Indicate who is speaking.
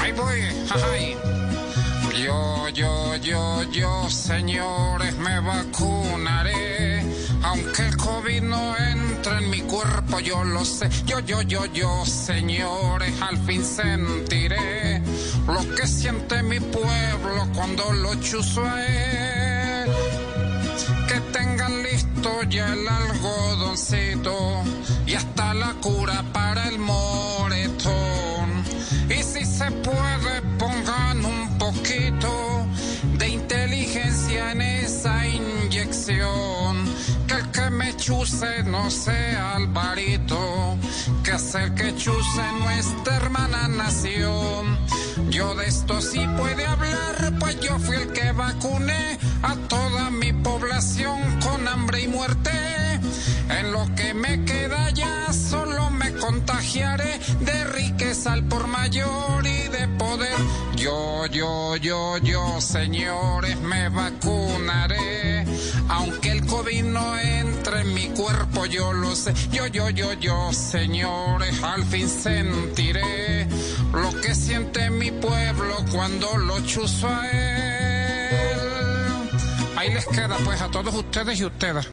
Speaker 1: Ahí voy. Yo, yo, yo, yo, señores, me vacunaré. Aunque el COVID no entre en mi cuerpo, yo lo sé. Yo, yo, yo, yo, señores, al fin sentiré lo que siente mi pueblo cuando lo chuzo a él. Que tengan listo ya el algodoncito y hasta la cura para el se puede, pongan un poquito de inteligencia en esa inyección. Que el que me chuse no sea Alvarito, que es el que chuse nuestra hermana nación. Yo de esto sí puede hablar, pues yo fui el que vacuné a toda mi población con hambre y muerte. En lo que me queda ya me contagiaré de riqueza al por mayor y de poder. Yo, yo, yo, yo, señores, me vacunaré. Aunque el COVID no entre en mi cuerpo, yo lo sé. Yo, yo, yo, yo, señores, al fin sentiré lo que siente mi pueblo cuando lo chuzo a él. Ahí les queda pues a todos ustedes y ustedes.